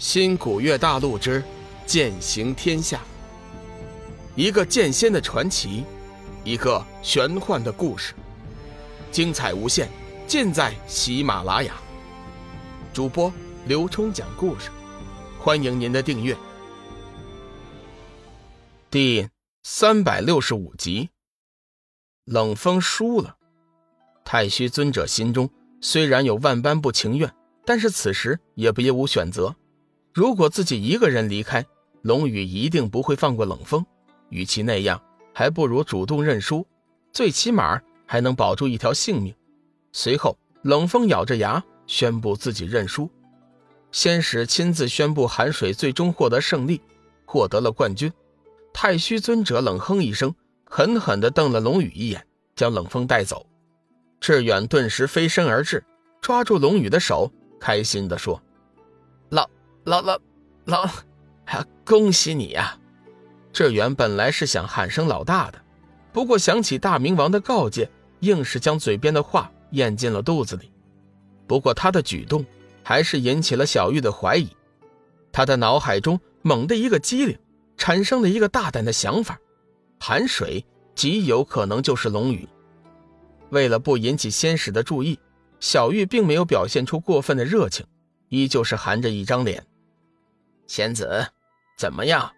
新古月大陆之剑行天下，一个剑仙的传奇，一个玄幻的故事，精彩无限，尽在喜马拉雅。主播刘冲讲故事，欢迎您的订阅。第三百六十五集，冷风输了。太虚尊者心中虽然有万般不情愿，但是此时也别无选择。如果自己一个人离开，龙宇一定不会放过冷风。与其那样，还不如主动认输，最起码还能保住一条性命。随后，冷风咬着牙宣布自己认输。仙使亲自宣布寒水最终获得胜利，获得了冠军。太虚尊者冷哼一声，狠狠地瞪了龙宇一眼，将冷风带走。志远顿时飞身而至，抓住龙宇的手，开心地说：“老。”老老老，恭喜你呀！志远本来是想喊声老大的，不过想起大明王的告诫，硬是将嘴边的话咽进了肚子里。不过他的举动还是引起了小玉的怀疑，他的脑海中猛地一个机灵，产生了一个大胆的想法：寒水极有可能就是龙宇。为了不引起仙使的注意，小玉并没有表现出过分的热情，依旧是含着一张脸。仙子，怎么样？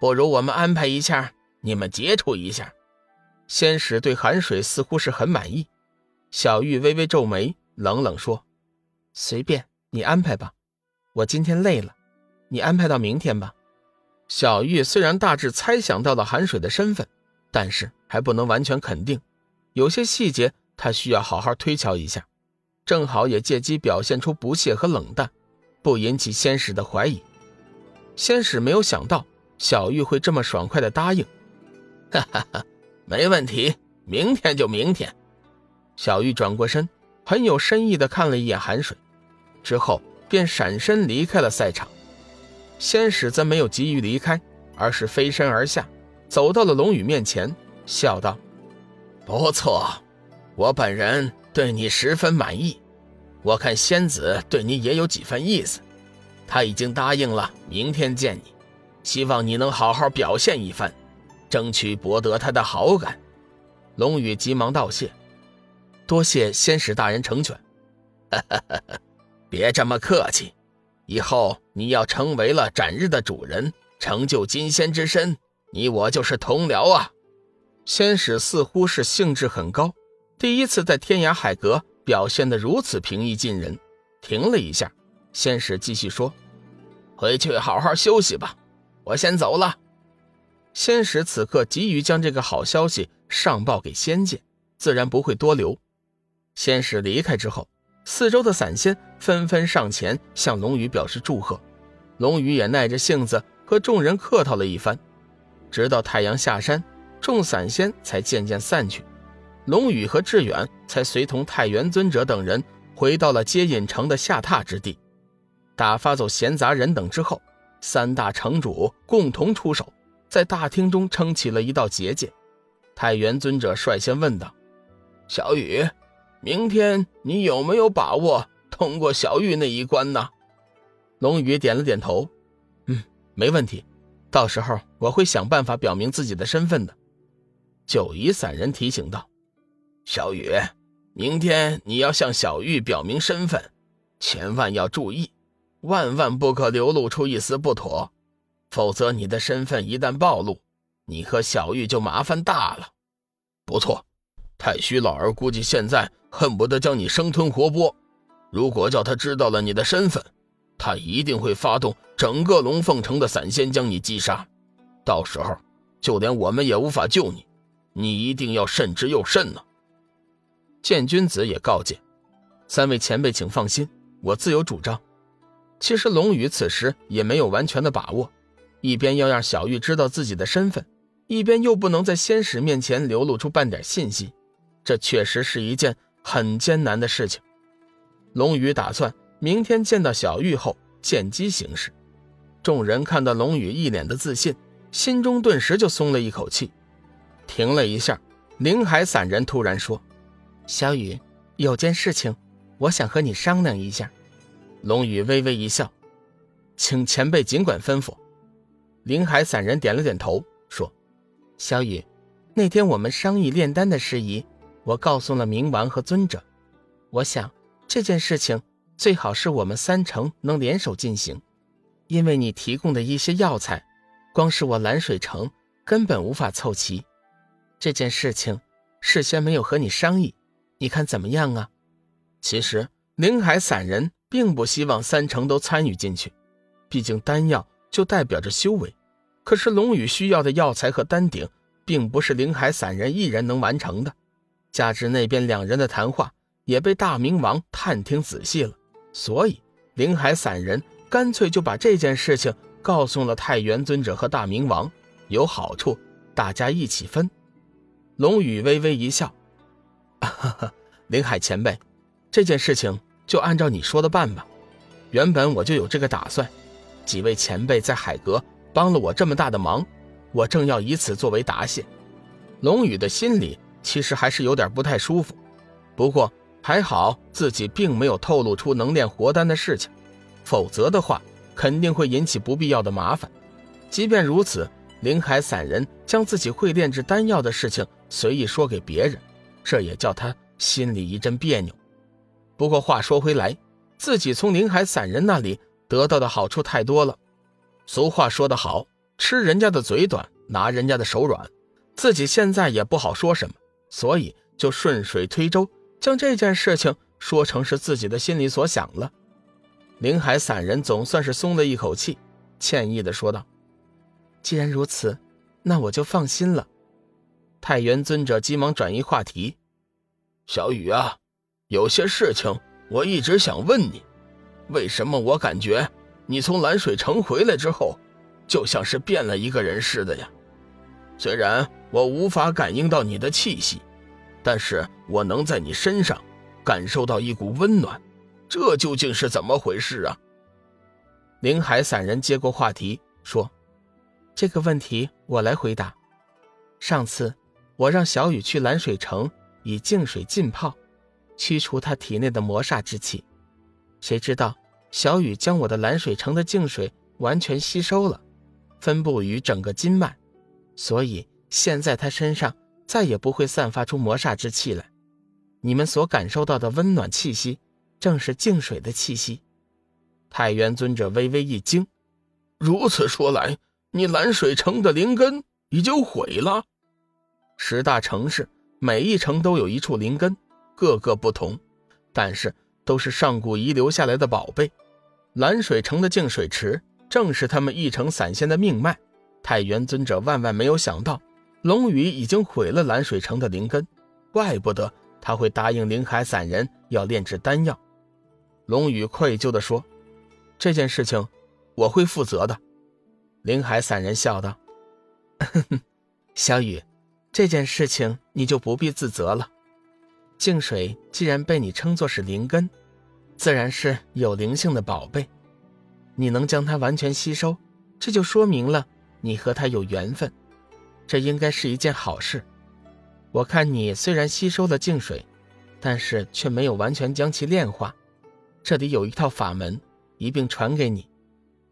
不如我们安排一下，你们接触一下。仙使对寒水似乎是很满意。小玉微微皱眉，冷冷说：“随便你安排吧，我今天累了，你安排到明天吧。”小玉虽然大致猜想到了寒水的身份，但是还不能完全肯定，有些细节她需要好好推敲一下，正好也借机表现出不屑和冷淡，不引起仙使的怀疑。仙使没有想到小玉会这么爽快的答应，哈哈哈，没问题，明天就明天。小玉转过身，很有深意的看了一眼寒水，之后便闪身离开了赛场。仙使则没有急于离开，而是飞身而下，走到了龙宇面前，笑道：“不错，我本人对你十分满意，我看仙子对你也有几分意思。”他已经答应了明天见你，希望你能好好表现一番，争取博得他的好感。龙宇急忙道谢，多谢仙使大人成全。哈 哈别这么客气，以后你要成为了斩日的主人，成就金仙之身，你我就是同僚啊。仙使似乎是兴致很高，第一次在天涯海阁表现得如此平易近人，停了一下。仙使继续说：“回去好好休息吧，我先走了。”仙使此刻急于将这个好消息上报给仙界，自然不会多留。仙使离开之后，四周的散仙纷纷上前向龙宇表示祝贺，龙宇也耐着性子和众人客套了一番，直到太阳下山，众散仙才渐渐散去，龙宇和志远才随同太元尊者等人回到了接引城的下榻之地。打发走闲杂人等之后，三大城主共同出手，在大厅中撑起了一道结界。太元尊者率先问道：“小雨，明天你有没有把握通过小玉那一关呢？”龙宇点了点头：“嗯，没问题。到时候我会想办法表明自己的身份的。”九夷散人提醒道：“小雨，明天你要向小玉表明身份，千万要注意。”万万不可流露出一丝不妥，否则你的身份一旦暴露，你和小玉就麻烦大了。不错，太虚老儿估计现在恨不得将你生吞活剥。如果叫他知道了你的身份，他一定会发动整个龙凤城的散仙将你击杀。到时候，就连我们也无法救你。你一定要慎之又慎呢。剑君子也告诫三位前辈，请放心，我自有主张。其实龙宇此时也没有完全的把握，一边要让小玉知道自己的身份，一边又不能在仙使面前流露出半点信息，这确实是一件很艰难的事情。龙宇打算明天见到小玉后见机行事。众人看到龙宇一脸的自信，心中顿时就松了一口气。停了一下，林海散人突然说：“小雨，有件事情，我想和你商量一下。”龙宇微微一笑：“请前辈尽管吩咐。林海散人点了点头，说：“小雨，那天我们商议炼丹的事宜，我告诉了冥王和尊者。我想这件事情最好是我们三城能联手进行，因为你提供的一些药材，光是我蓝水城根本无法凑齐。这件事情事先没有和你商议，你看怎么样啊？”其实林海散人并不希望三成都参与进去，毕竟丹药就代表着修为。可是龙宇需要的药材和丹鼎，并不是林海散人一人能完成的。加之那边两人的谈话也被大明王探听仔细了，所以林海散人干脆就把这件事情告诉了太元尊者和大明王。有好处，大家一起分。龙宇微微一笑：“哈哈，林海前辈，这件事情就按照你说的办吧。原本我就有这个打算，几位前辈在海阁。”帮了我这么大的忙，我正要以此作为答谢。龙宇的心里其实还是有点不太舒服，不过还好自己并没有透露出能炼活丹的事情，否则的话肯定会引起不必要的麻烦。即便如此，林海散人将自己会炼制丹药的事情随意说给别人，这也叫他心里一阵别扭。不过话说回来，自己从林海散人那里得到的好处太多了。俗话说得好，吃人家的嘴短，拿人家的手软。自己现在也不好说什么，所以就顺水推舟，将这件事情说成是自己的心里所想了。林海散人总算是松了一口气，歉意的说道：“既然如此，那我就放心了。”太元尊者急忙转移话题：“小雨啊，有些事情我一直想问你，为什么我感觉……”你从蓝水城回来之后，就像是变了一个人似的呀。虽然我无法感应到你的气息，但是我能在你身上感受到一股温暖。这究竟是怎么回事啊？林海散人接过话题说：“这个问题我来回答。上次我让小雨去蓝水城以净水浸泡，驱除他体内的魔煞之气，谁知道？”小雨将我的蓝水城的净水完全吸收了，分布于整个经脉，所以现在他身上再也不会散发出魔煞之气来。你们所感受到的温暖气息，正是净水的气息。太元尊者微微一惊，如此说来，你蓝水城的灵根已经毁了。十大城市每一城都有一处灵根，各个不同，但是都是上古遗留下来的宝贝。蓝水城的净水池正是他们一城散仙的命脉。太元尊者万万没有想到，龙宇已经毁了蓝水城的灵根，怪不得他会答应灵海散人要炼制丹药。龙宇愧疚地说：“这件事情我会负责的。”灵海散人笑道：“小雨，这件事情你就不必自责了。净水既然被你称作是灵根。”自然是有灵性的宝贝，你能将它完全吸收，这就说明了你和它有缘分，这应该是一件好事。我看你虽然吸收了净水，但是却没有完全将其炼化，这里有一套法门，一并传给你，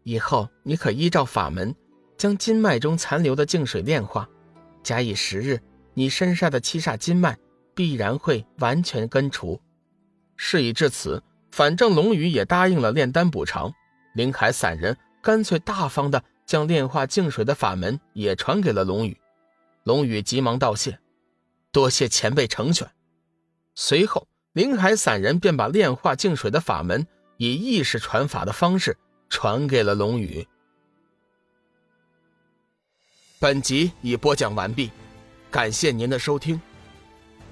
以后你可依照法门，将经脉中残留的净水炼化，假以时日，你身上的七煞经脉必然会完全根除。事已至此。反正龙宇也答应了炼丹补偿，林海散人干脆大方的将炼化净水的法门也传给了龙宇。龙宇急忙道谢，多谢前辈成全。随后，林海散人便把炼化净水的法门以意识传法的方式传给了龙宇。本集已播讲完毕，感谢您的收听。